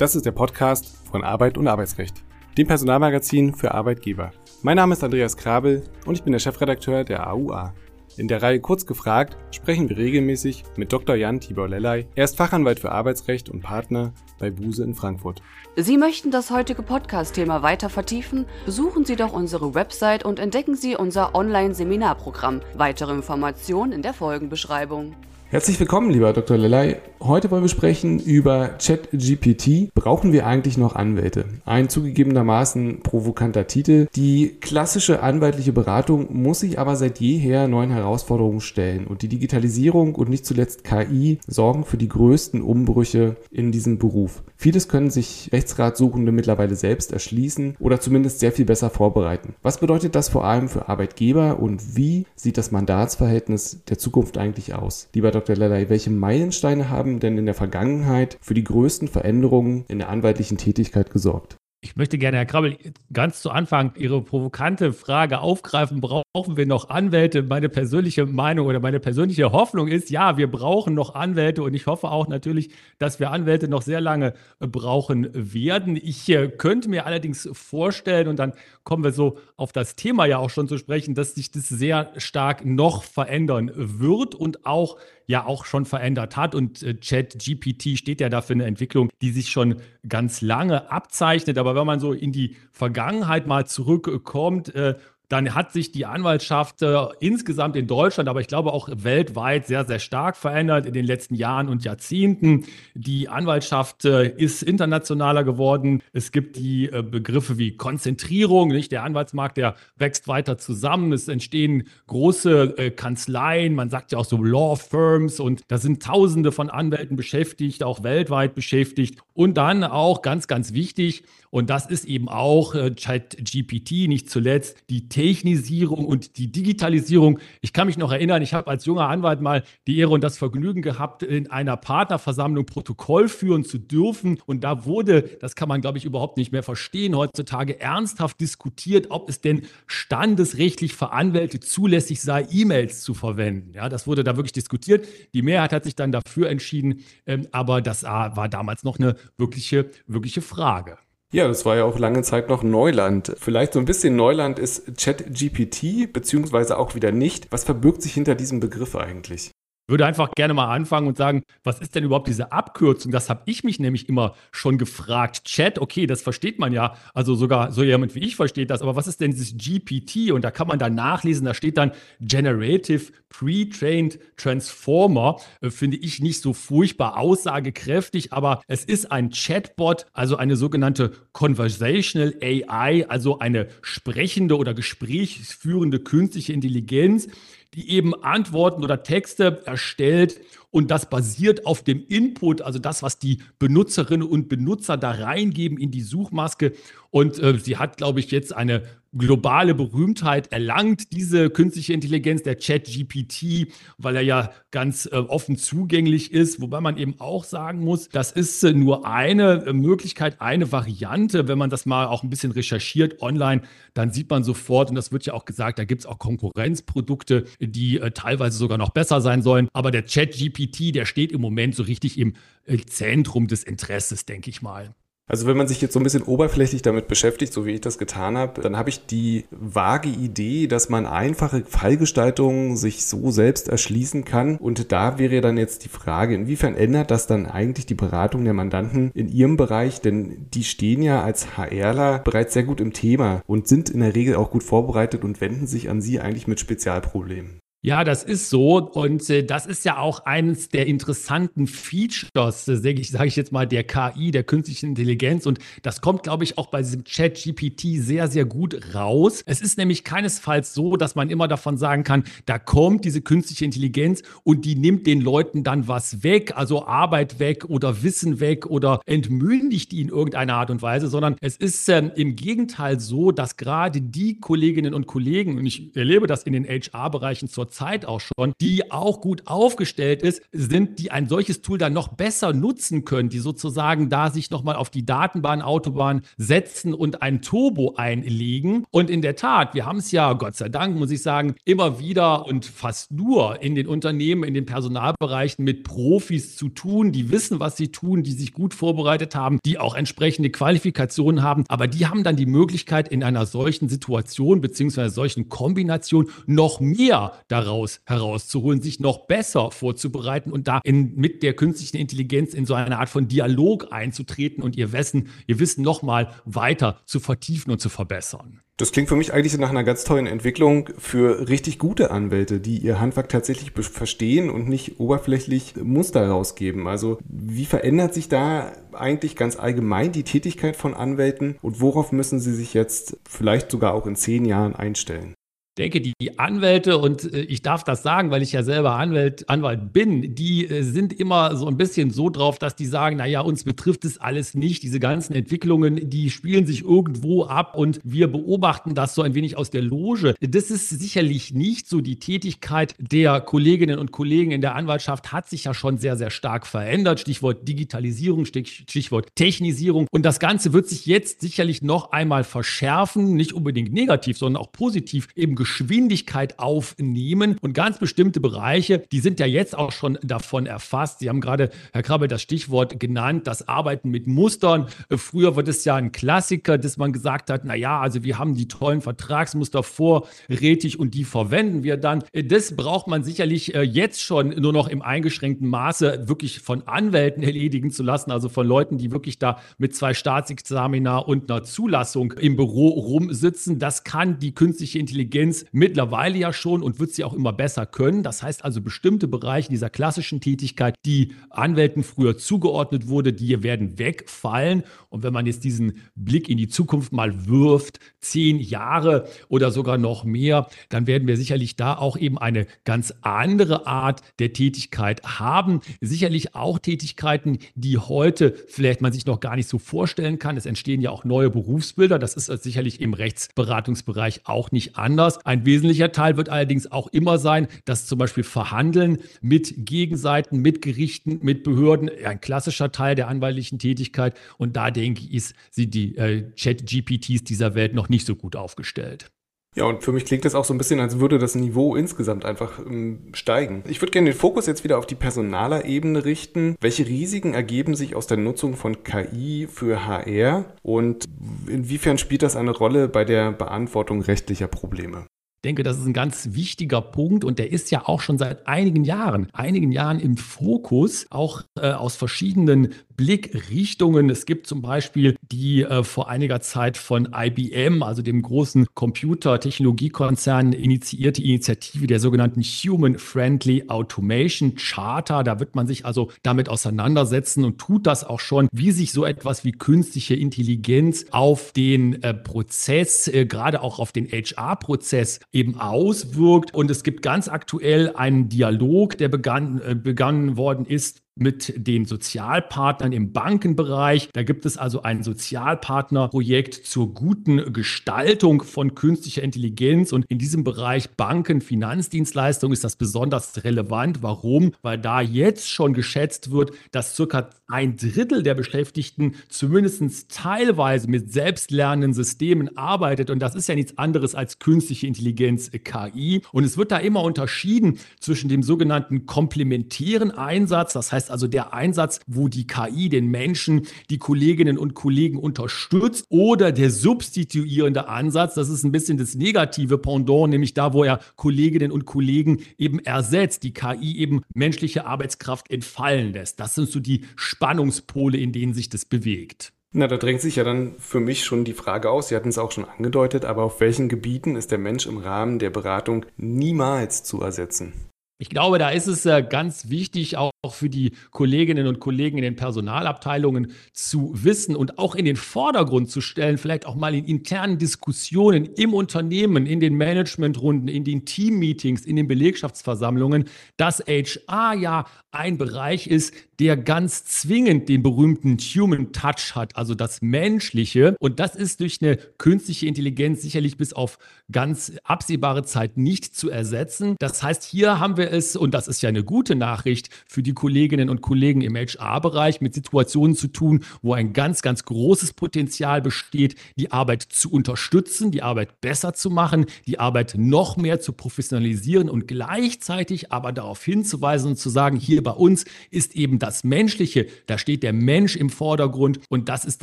Das ist der Podcast von Arbeit und Arbeitsrecht, dem Personalmagazin für Arbeitgeber. Mein Name ist Andreas Krabel und ich bin der Chefredakteur der AUA. In der Reihe Kurz gefragt sprechen wir regelmäßig mit Dr. Jan Tibor Lellay. Er ist Fachanwalt für Arbeitsrecht und Partner bei Buse in Frankfurt. Sie möchten das heutige Podcast-Thema weiter vertiefen? Besuchen Sie doch unsere Website und entdecken Sie unser Online-Seminarprogramm. Weitere Informationen in der Folgenbeschreibung. Herzlich willkommen, lieber Dr. Lelay. Heute wollen wir sprechen über ChatGPT. Brauchen wir eigentlich noch Anwälte? Ein zugegebenermaßen provokanter Titel. Die klassische anwaltliche Beratung muss sich aber seit jeher neuen Herausforderungen stellen. Und die Digitalisierung und nicht zuletzt KI sorgen für die größten Umbrüche in diesem Beruf. Vieles können sich Rechtsratsuchende mittlerweile selbst erschließen oder zumindest sehr viel besser vorbereiten. Was bedeutet das vor allem für Arbeitgeber und wie sieht das Mandatsverhältnis der Zukunft eigentlich aus? Lieber Dr. Dr. Lelay, welche Meilensteine haben denn in der Vergangenheit für die größten Veränderungen in der anwaltlichen Tätigkeit gesorgt? Ich möchte gerne, Herr Krabbel, ganz zu Anfang Ihre provokante Frage aufgreifen. Brauchen wir noch Anwälte? Meine persönliche Meinung oder meine persönliche Hoffnung ist, ja, wir brauchen noch Anwälte und ich hoffe auch natürlich, dass wir Anwälte noch sehr lange brauchen werden. Ich äh, könnte mir allerdings vorstellen, und dann kommen wir so auf das Thema ja auch schon zu sprechen, dass sich das sehr stark noch verändern wird und auch ja auch schon verändert hat. Und äh, ChatGPT steht ja dafür eine Entwicklung, die sich schon ganz lange abzeichnet. Aber wenn man so in die Vergangenheit mal zurückkommt, äh, dann hat sich die Anwaltschaft äh, insgesamt in Deutschland, aber ich glaube auch weltweit sehr, sehr stark verändert in den letzten Jahren und Jahrzehnten. Die Anwaltschaft äh, ist internationaler geworden. Es gibt die äh, Begriffe wie Konzentrierung, nicht? Der Anwaltsmarkt, der wächst weiter zusammen. Es entstehen große äh, Kanzleien, man sagt ja auch so Law Firms und da sind Tausende von Anwälten beschäftigt, auch weltweit beschäftigt. Und dann auch ganz, ganz wichtig, und das ist eben auch äh, ChatGPT, nicht zuletzt die Technisierung und die Digitalisierung. Ich kann mich noch erinnern, ich habe als junger Anwalt mal die Ehre und das Vergnügen gehabt, in einer Partnerversammlung Protokoll führen zu dürfen. Und da wurde, das kann man, glaube ich, überhaupt nicht mehr verstehen, heutzutage ernsthaft diskutiert, ob es denn standesrechtlich für Anwälte zulässig sei, E-Mails zu verwenden. Ja, das wurde da wirklich diskutiert. Die Mehrheit hat sich dann dafür entschieden, ähm, aber das war damals noch eine wirkliche, wirkliche Frage. Ja, das war ja auch lange Zeit noch Neuland. Vielleicht so ein bisschen Neuland ist ChatGPT, beziehungsweise auch wieder nicht. Was verbirgt sich hinter diesem Begriff eigentlich? Würde einfach gerne mal anfangen und sagen, was ist denn überhaupt diese Abkürzung? Das habe ich mich nämlich immer schon gefragt. Chat, okay, das versteht man ja, also sogar so jemand wie ich versteht das, aber was ist denn dieses GPT? Und da kann man dann nachlesen, da steht dann Generative Pre-Trained Transformer. Äh, finde ich nicht so furchtbar aussagekräftig, aber es ist ein Chatbot, also eine sogenannte Conversational AI, also eine sprechende oder gesprächsführende künstliche Intelligenz, die eben Antworten oder Texte erstellt und das basiert auf dem Input, also das, was die Benutzerinnen und Benutzer da reingeben in die Suchmaske. Und äh, sie hat, glaube ich, jetzt eine globale Berühmtheit erlangt, diese künstliche Intelligenz, der Chat-GPT, weil er ja ganz äh, offen zugänglich ist. Wobei man eben auch sagen muss, das ist äh, nur eine äh, Möglichkeit, eine Variante. Wenn man das mal auch ein bisschen recherchiert online, dann sieht man sofort, und das wird ja auch gesagt, da gibt es auch Konkurrenzprodukte, die äh, teilweise sogar noch besser sein sollen. Aber der Chat-GPT, der steht im Moment so richtig im äh, Zentrum des Interesses, denke ich mal. Also wenn man sich jetzt so ein bisschen oberflächlich damit beschäftigt, so wie ich das getan habe, dann habe ich die vage Idee, dass man einfache Fallgestaltungen sich so selbst erschließen kann. Und da wäre dann jetzt die Frage, inwiefern ändert das dann eigentlich die Beratung der Mandanten in ihrem Bereich? Denn die stehen ja als HRler bereits sehr gut im Thema und sind in der Regel auch gut vorbereitet und wenden sich an sie eigentlich mit Spezialproblemen. Ja, das ist so. Und äh, das ist ja auch eines der interessanten Features, äh, sage ich, sag ich jetzt mal, der KI, der künstlichen Intelligenz. Und das kommt, glaube ich, auch bei diesem Chat-GPT sehr, sehr gut raus. Es ist nämlich keinesfalls so, dass man immer davon sagen kann, da kommt diese künstliche Intelligenz und die nimmt den Leuten dann was weg, also Arbeit weg oder Wissen weg oder entmündigt die in irgendeiner Art und Weise, sondern es ist ähm, im Gegenteil so, dass gerade die Kolleginnen und Kollegen, und ich erlebe das in den HR-Bereichen zur zurzeit auch schon, die auch gut aufgestellt ist, sind, die ein solches Tool dann noch besser nutzen können, die sozusagen da sich nochmal auf die Datenbahn, Autobahn setzen und ein Turbo einlegen. Und in der Tat, wir haben es ja, Gott sei Dank, muss ich sagen, immer wieder und fast nur in den Unternehmen, in den Personalbereichen mit Profis zu tun, die wissen, was sie tun, die sich gut vorbereitet haben, die auch entsprechende Qualifikationen haben. Aber die haben dann die Möglichkeit, in einer solchen Situation beziehungsweise solchen Kombination noch mehr daraus herauszuholen, sich noch besser vorzubereiten und da in, mit der künstlichen Intelligenz in so eine Art von Dialog einzutreten und ihr Wissen, ihr Wissen nochmal weiter zu vertiefen und zu verbessern. Das klingt für mich eigentlich nach einer ganz tollen Entwicklung für richtig gute Anwälte, die ihr Handwerk tatsächlich verstehen und nicht oberflächlich Muster rausgeben. Also wie verändert sich da eigentlich ganz allgemein die Tätigkeit von Anwälten und worauf müssen sie sich jetzt vielleicht sogar auch in zehn Jahren einstellen? Denke, die Anwälte, und äh, ich darf das sagen, weil ich ja selber Anwalt, Anwalt bin, die äh, sind immer so ein bisschen so drauf, dass die sagen, naja, uns betrifft es alles nicht. Diese ganzen Entwicklungen, die spielen sich irgendwo ab und wir beobachten das so ein wenig aus der Loge. Das ist sicherlich nicht so. Die Tätigkeit der Kolleginnen und Kollegen in der Anwaltschaft hat sich ja schon sehr, sehr stark verändert. Stichwort Digitalisierung, Stichwort Technisierung. Und das Ganze wird sich jetzt sicherlich noch einmal verschärfen, nicht unbedingt negativ, sondern auch positiv eben Geschwindigkeit aufnehmen und ganz bestimmte Bereiche, die sind ja jetzt auch schon davon erfasst. Sie haben gerade, Herr Krabbel, das Stichwort genannt, das Arbeiten mit Mustern. Früher war das ja ein Klassiker, dass man gesagt hat, na ja, also wir haben die tollen Vertragsmuster vorrätig und die verwenden wir dann. Das braucht man sicherlich äh, jetzt schon nur noch im eingeschränkten Maße wirklich von Anwälten erledigen zu lassen, also von Leuten, die wirklich da mit zwei Staatsexamina und einer Zulassung im Büro rumsitzen. Das kann die künstliche Intelligenz Intelligenz mittlerweile ja schon und wird sie auch immer besser können. Das heißt also, bestimmte Bereiche dieser klassischen Tätigkeit, die Anwälten früher zugeordnet wurde, die werden wegfallen. Und wenn man jetzt diesen Blick in die Zukunft mal wirft, zehn Jahre oder sogar noch mehr, dann werden wir sicherlich da auch eben eine ganz andere Art der Tätigkeit haben. Sicherlich auch Tätigkeiten, die heute vielleicht man sich noch gar nicht so vorstellen kann. Es entstehen ja auch neue Berufsbilder. Das ist sicherlich im Rechtsberatungsbereich auch nicht anders. Ein wesentlicher Teil wird allerdings auch immer sein, dass zum Beispiel Verhandeln mit Gegenseiten, mit Gerichten, mit Behörden ein klassischer Teil der anwaltlichen Tätigkeit. Und da denke ich, sie die äh, Chat-GPTs dieser Welt noch nicht so gut aufgestellt. Ja, und für mich klingt das auch so ein bisschen, als würde das Niveau insgesamt einfach ähm, steigen. Ich würde gerne den Fokus jetzt wieder auf die personaler Ebene richten. Welche Risiken ergeben sich aus der Nutzung von KI für HR und inwiefern spielt das eine Rolle bei der Beantwortung rechtlicher Probleme? Ich denke, das ist ein ganz wichtiger Punkt und der ist ja auch schon seit einigen Jahren, einigen Jahren im Fokus, auch äh, aus verschiedenen Blickrichtungen. Es gibt zum Beispiel die äh, vor einiger Zeit von IBM, also dem großen Computertechnologiekonzern, initiierte Initiative der sogenannten Human Friendly Automation Charter. Da wird man sich also damit auseinandersetzen und tut das auch schon, wie sich so etwas wie künstliche Intelligenz auf den äh, Prozess, äh, gerade auch auf den HR-Prozess eben auswirkt. Und es gibt ganz aktuell einen Dialog, der begann, äh, begangen worden ist mit den Sozialpartnern im Bankenbereich. Da gibt es also ein Sozialpartnerprojekt zur guten Gestaltung von künstlicher Intelligenz. Und in diesem Bereich Banken, Finanzdienstleistungen ist das besonders relevant. Warum? Weil da jetzt schon geschätzt wird, dass circa ein Drittel der Beschäftigten zumindest teilweise mit selbstlernenden Systemen arbeitet. Und das ist ja nichts anderes als künstliche Intelligenz, KI. Und es wird da immer unterschieden zwischen dem sogenannten komplementären Einsatz, das heißt also der Einsatz, wo die KI den Menschen, die Kolleginnen und Kollegen unterstützt oder der substituierende Ansatz, das ist ein bisschen das negative Pendant, nämlich da, wo er Kolleginnen und Kollegen eben ersetzt, die KI eben menschliche Arbeitskraft entfallen lässt. Das sind so die Spannungspole, in denen sich das bewegt. Na, da drängt sich ja dann für mich schon die Frage aus, Sie hatten es auch schon angedeutet, aber auf welchen Gebieten ist der Mensch im Rahmen der Beratung niemals zu ersetzen? Ich glaube, da ist es äh, ganz wichtig, auch auch für die Kolleginnen und Kollegen in den Personalabteilungen zu wissen und auch in den Vordergrund zu stellen, vielleicht auch mal in internen Diskussionen im Unternehmen, in den Managementrunden, in den Teammeetings, in den Belegschaftsversammlungen, dass HR ja ein Bereich ist, der ganz zwingend den berühmten Human Touch hat, also das Menschliche. Und das ist durch eine künstliche Intelligenz sicherlich bis auf ganz absehbare Zeit nicht zu ersetzen. Das heißt, hier haben wir es, und das ist ja eine gute Nachricht für die Kolleginnen und Kollegen im HR-Bereich, mit Situationen zu tun, wo ein ganz, ganz großes Potenzial besteht, die Arbeit zu unterstützen, die Arbeit besser zu machen, die Arbeit noch mehr zu professionalisieren und gleichzeitig aber darauf hinzuweisen und zu sagen, hier bei uns ist eben das Menschliche, da steht der Mensch im Vordergrund und das ist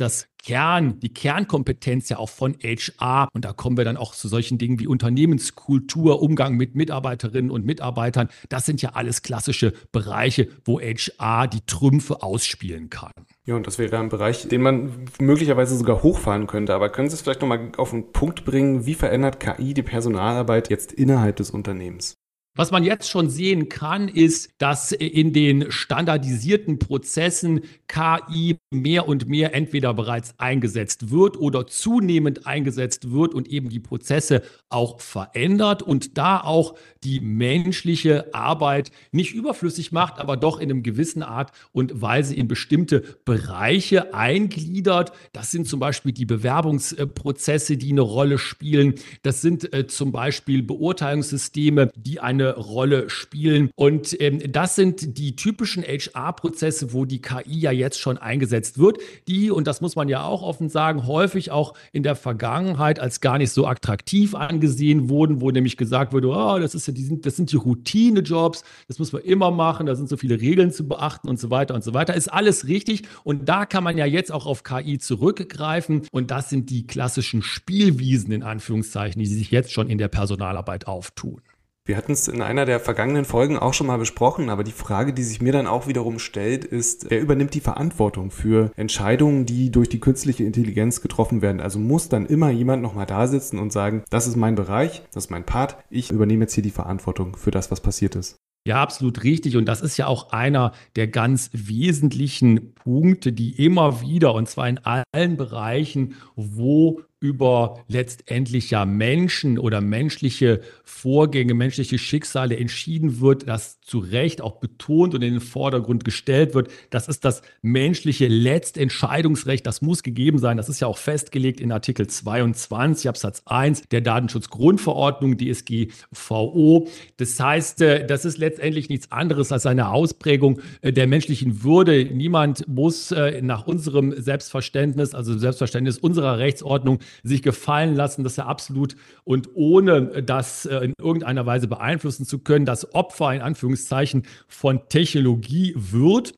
das Kern, die Kernkompetenz ja auch von HR. Und da kommen wir dann auch zu solchen Dingen wie Unternehmenskultur, Umgang mit Mitarbeiterinnen und Mitarbeitern. Das sind ja alles klassische Bereiche, wo HR die Trümpfe ausspielen kann. Ja, und das wäre ein Bereich, den man möglicherweise sogar hochfahren könnte. Aber können Sie es vielleicht nochmal auf den Punkt bringen, wie verändert KI die Personalarbeit jetzt innerhalb des Unternehmens? Was man jetzt schon sehen kann, ist, dass in den standardisierten Prozessen KI mehr und mehr entweder bereits eingesetzt wird oder zunehmend eingesetzt wird und eben die Prozesse auch verändert und da auch die menschliche Arbeit nicht überflüssig macht, aber doch in einem gewissen Art und Weise in bestimmte Bereiche eingliedert. Das sind zum Beispiel die Bewerbungsprozesse, die eine Rolle spielen. Das sind äh, zum Beispiel Beurteilungssysteme, die eine Rolle spielen. Und ähm, das sind die typischen HR-Prozesse, wo die KI ja jetzt schon eingesetzt wird, die, und das muss man ja auch offen sagen, häufig auch in der Vergangenheit als gar nicht so attraktiv angesehen wurden, wo nämlich gesagt wurde, oh, das, ist ja, die das sind die Routine-Jobs, das muss man immer machen, da sind so viele Regeln zu beachten und so weiter und so weiter. Ist alles richtig. Und da kann man ja jetzt auch auf KI zurückgreifen. Und das sind die klassischen Spielwiesen in Anführungszeichen, die sich jetzt schon in der Personalarbeit auftun. Wir hatten es in einer der vergangenen Folgen auch schon mal besprochen, aber die Frage, die sich mir dann auch wiederum stellt, ist, wer übernimmt die Verantwortung für Entscheidungen, die durch die künstliche Intelligenz getroffen werden? Also muss dann immer jemand nochmal da sitzen und sagen, das ist mein Bereich, das ist mein Part, ich übernehme jetzt hier die Verantwortung für das, was passiert ist. Ja, absolut richtig. Und das ist ja auch einer der ganz wesentlichen Punkte, die immer wieder, und zwar in allen Bereichen, wo über letztendlich ja Menschen oder menschliche Vorgänge, menschliche Schicksale entschieden wird, das zu Recht auch betont und in den Vordergrund gestellt wird. Das ist das menschliche Letztentscheidungsrecht. Das muss gegeben sein. Das ist ja auch festgelegt in Artikel 22 Absatz 1 der Datenschutzgrundverordnung DSGVO. Das heißt, äh, das ist letztendlich nichts anderes als eine Ausprägung äh, der menschlichen Würde. Niemand muss äh, nach unserem Selbstverständnis, also Selbstverständnis unserer Rechtsordnung, sich gefallen lassen, dass er absolut und ohne das äh, in irgendeiner Weise beeinflussen zu können, das Opfer in Anführungszeichen von Technologie wird.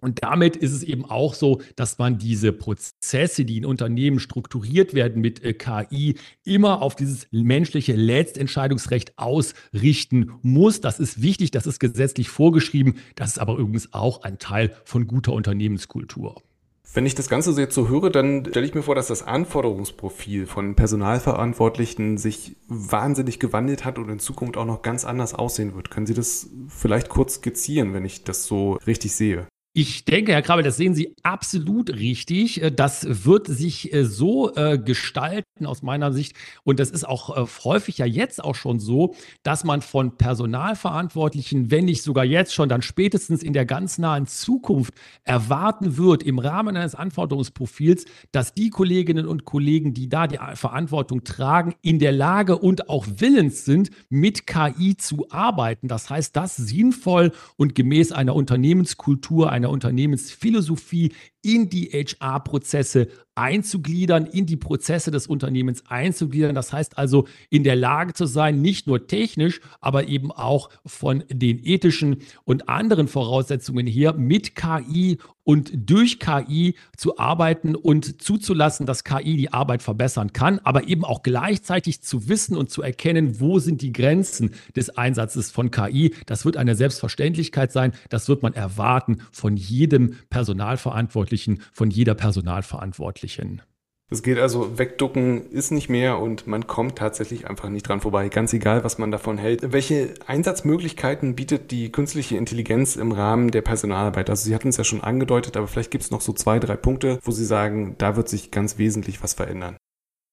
Und damit ist es eben auch so, dass man diese Prozesse, die in Unternehmen strukturiert werden mit äh, KI, immer auf dieses menschliche Letztentscheidungsrecht ausrichten muss. Das ist wichtig, das ist gesetzlich vorgeschrieben. Das ist aber übrigens auch ein Teil von guter Unternehmenskultur. Wenn ich das Ganze so jetzt so höre, dann stelle ich mir vor, dass das Anforderungsprofil von Personalverantwortlichen sich wahnsinnig gewandelt hat und in Zukunft auch noch ganz anders aussehen wird. Können Sie das vielleicht kurz skizzieren, wenn ich das so richtig sehe? Ich denke, Herr Krabbel, das sehen Sie absolut richtig. Äh, das wird sich äh, so äh, gestalten aus meiner Sicht. Und das ist auch häufig ja jetzt auch schon so, dass man von Personalverantwortlichen, wenn nicht sogar jetzt schon, dann spätestens in der ganz nahen Zukunft erwarten wird, im Rahmen eines Anforderungsprofils, dass die Kolleginnen und Kollegen, die da die Verantwortung tragen, in der Lage und auch willens sind, mit KI zu arbeiten. Das heißt, das sinnvoll und gemäß einer Unternehmenskultur, einer Unternehmensphilosophie in die HR-Prozesse einzugliedern, in die Prozesse des Unternehmens einzugliedern. Das heißt also, in der Lage zu sein, nicht nur technisch, aber eben auch von den ethischen und anderen Voraussetzungen her mit KI und durch KI zu arbeiten und zuzulassen, dass KI die Arbeit verbessern kann, aber eben auch gleichzeitig zu wissen und zu erkennen, wo sind die Grenzen des Einsatzes von KI. Das wird eine Selbstverständlichkeit sein. Das wird man erwarten von jedem Personalverantwortlichen, von jeder Personalverantwortlichen. Es geht also, wegducken ist nicht mehr und man kommt tatsächlich einfach nicht dran vorbei, ganz egal, was man davon hält. Welche Einsatzmöglichkeiten bietet die künstliche Intelligenz im Rahmen der Personalarbeit? Also Sie hatten es ja schon angedeutet, aber vielleicht gibt es noch so zwei, drei Punkte, wo Sie sagen, da wird sich ganz wesentlich was verändern.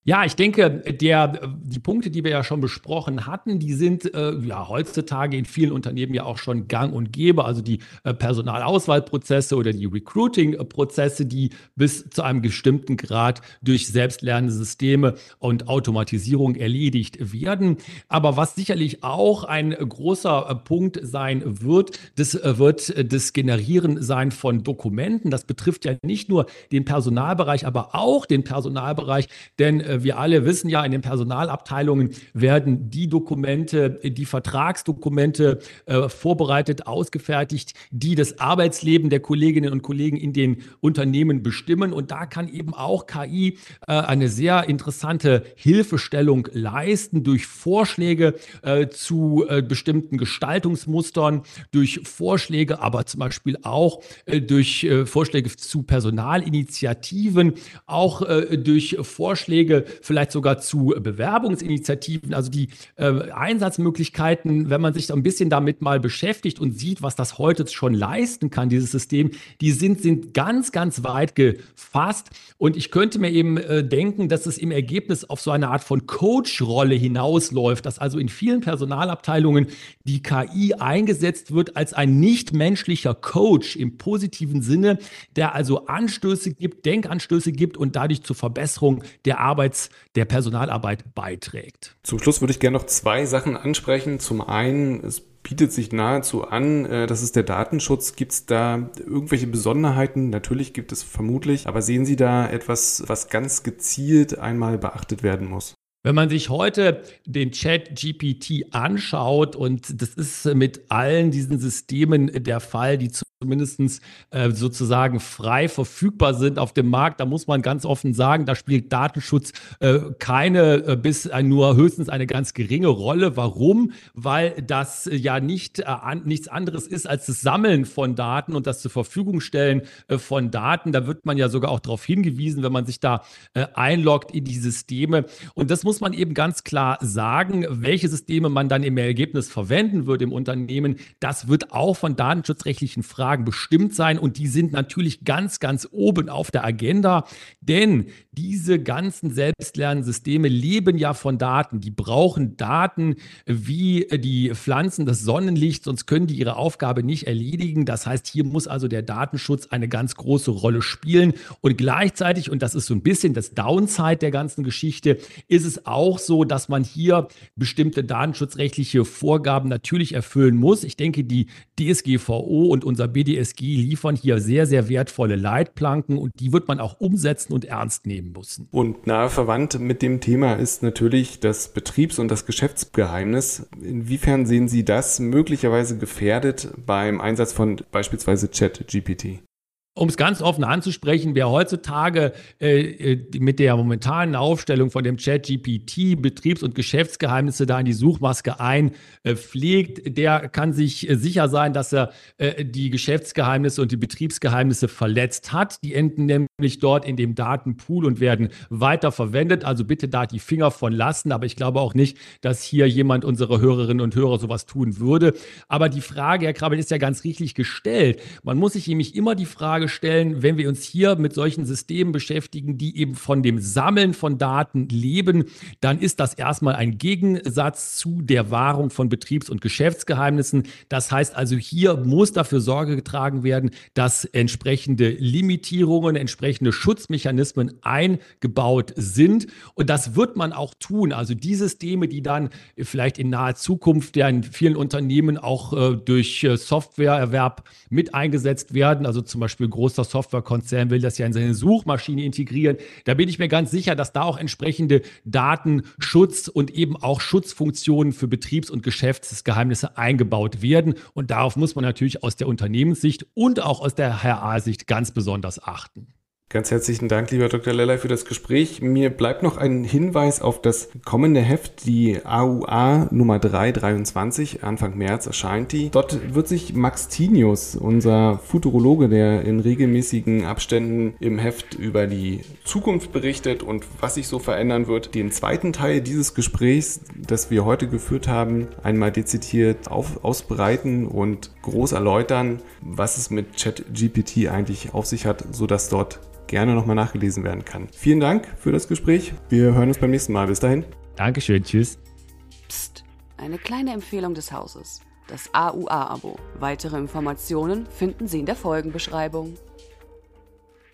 Ja, ich denke, der, die Punkte, die wir ja schon besprochen hatten, die sind äh, ja heutzutage in vielen Unternehmen ja auch schon gang und gäbe. Also die äh, Personalauswahlprozesse oder die Recruiting-Prozesse, die bis zu einem bestimmten Grad durch selbstlernende Systeme und Automatisierung erledigt werden. Aber was sicherlich auch ein großer äh, Punkt sein wird, das äh, wird das Generieren sein von Dokumenten. Das betrifft ja nicht nur den Personalbereich, aber auch den Personalbereich, denn äh, wir alle wissen ja, in den Personalabteilungen werden die Dokumente, die Vertragsdokumente äh, vorbereitet, ausgefertigt, die das Arbeitsleben der Kolleginnen und Kollegen in den Unternehmen bestimmen. Und da kann eben auch KI äh, eine sehr interessante Hilfestellung leisten durch Vorschläge äh, zu äh, bestimmten Gestaltungsmustern, durch Vorschläge, aber zum Beispiel auch äh, durch äh, Vorschläge zu Personalinitiativen, auch durch Vorschläge vielleicht sogar zu Bewerbungsinitiativen, also die äh, Einsatzmöglichkeiten, wenn man sich ein bisschen damit mal beschäftigt und sieht, was das heute schon leisten kann, dieses System, die sind, sind ganz, ganz weit gefasst. Und ich könnte mir eben äh, denken, dass es im Ergebnis auf so eine Art von Coach-Rolle hinausläuft, dass also in vielen Personalabteilungen die KI eingesetzt wird als ein nichtmenschlicher Coach im positiven Sinne, der also Anstöße gibt, Denkanstöße gibt und dadurch zur Verbesserung der Arbeits Arbeits-, der Personalarbeit beiträgt. Zum Schluss würde ich gerne noch zwei Sachen ansprechen. Zum einen, es bietet sich nahezu an, äh, das ist der Datenschutz. Gibt es da irgendwelche Besonderheiten? Natürlich gibt es vermutlich, aber sehen Sie da etwas, was ganz gezielt einmal beachtet werden muss? Wenn man sich heute den Chat GPT anschaut, und das ist mit allen diesen Systemen der Fall, die zumindest äh, sozusagen frei verfügbar sind auf dem Markt, da muss man ganz offen sagen, da spielt Datenschutz äh, keine äh, bis nur höchstens eine ganz geringe Rolle. Warum? Weil das ja nicht äh, an, nichts anderes ist als das Sammeln von Daten und das zur Verfügung stellen äh, von Daten. Da wird man ja sogar auch darauf hingewiesen, wenn man sich da äh, einloggt in die Systeme. Und das muss man eben ganz klar sagen, welche Systeme man dann im Ergebnis verwenden wird im Unternehmen. Das wird auch von datenschutzrechtlichen Fragen Fragen bestimmt sein und die sind natürlich ganz, ganz oben auf der Agenda, denn diese ganzen Selbstlernsysteme leben ja von Daten. Die brauchen Daten wie die Pflanzen, das Sonnenlicht, sonst können die ihre Aufgabe nicht erledigen. Das heißt, hier muss also der Datenschutz eine ganz große Rolle spielen und gleichzeitig, und das ist so ein bisschen das Downside der ganzen Geschichte, ist es auch so, dass man hier bestimmte datenschutzrechtliche Vorgaben natürlich erfüllen muss. Ich denke, die DSGVO und unser BDSG liefern hier sehr, sehr wertvolle Leitplanken und die wird man auch umsetzen und ernst nehmen müssen. Und nahe verwandt mit dem Thema ist natürlich das Betriebs- und das Geschäftsgeheimnis. Inwiefern sehen Sie das möglicherweise gefährdet beim Einsatz von beispielsweise ChatGPT? Um es ganz offen anzusprechen, wer heutzutage äh, äh, mit der momentanen Aufstellung von dem Chat GPT Betriebs- und Geschäftsgeheimnisse da in die Suchmaske einpflegt, äh, der kann sich äh, sicher sein, dass er äh, die Geschäftsgeheimnisse und die Betriebsgeheimnisse verletzt hat. Die enden nämlich dort in dem Datenpool und werden weiter verwendet. Also bitte da die Finger von lassen. Aber ich glaube auch nicht, dass hier jemand unserer Hörerinnen und Hörer sowas tun würde. Aber die Frage, Herr Krabbel, ist ja ganz richtig gestellt. Man muss sich nämlich immer die Frage stellen, wenn wir uns hier mit solchen Systemen beschäftigen, die eben von dem Sammeln von Daten leben, dann ist das erstmal ein Gegensatz zu der Wahrung von Betriebs- und Geschäftsgeheimnissen. Das heißt also, hier muss dafür Sorge getragen werden, dass entsprechende Limitierungen, entsprechende Schutzmechanismen eingebaut sind. Und das wird man auch tun. Also die Systeme, die dann vielleicht in naher Zukunft ja in vielen Unternehmen auch äh, durch äh, Softwareerwerb mit eingesetzt werden, also zum Beispiel großer Softwarekonzern will das ja in seine Suchmaschine integrieren. Da bin ich mir ganz sicher, dass da auch entsprechende Datenschutz und eben auch Schutzfunktionen für Betriebs- und Geschäftsgeheimnisse eingebaut werden. Und darauf muss man natürlich aus der Unternehmenssicht und auch aus der HRA-Sicht ganz besonders achten. Ganz herzlichen Dank, lieber Dr. Lellay, für das Gespräch. Mir bleibt noch ein Hinweis auf das kommende Heft, die AUA Nummer 323. Anfang März erscheint die. Dort wird sich Max Tinius, unser Futurologe, der in regelmäßigen Abständen im Heft über die Zukunft berichtet und was sich so verändern wird, den zweiten Teil dieses Gesprächs, das wir heute geführt haben, einmal dezidiert auf, ausbreiten und groß erläutern, was es mit ChatGPT eigentlich auf sich hat, sodass dort gerne nochmal nachgelesen werden kann. Vielen Dank für das Gespräch. Wir hören uns beim nächsten Mal. Bis dahin. Dankeschön. Tschüss. Psst. Eine kleine Empfehlung des Hauses. Das AUA-Abo. Weitere Informationen finden Sie in der Folgenbeschreibung.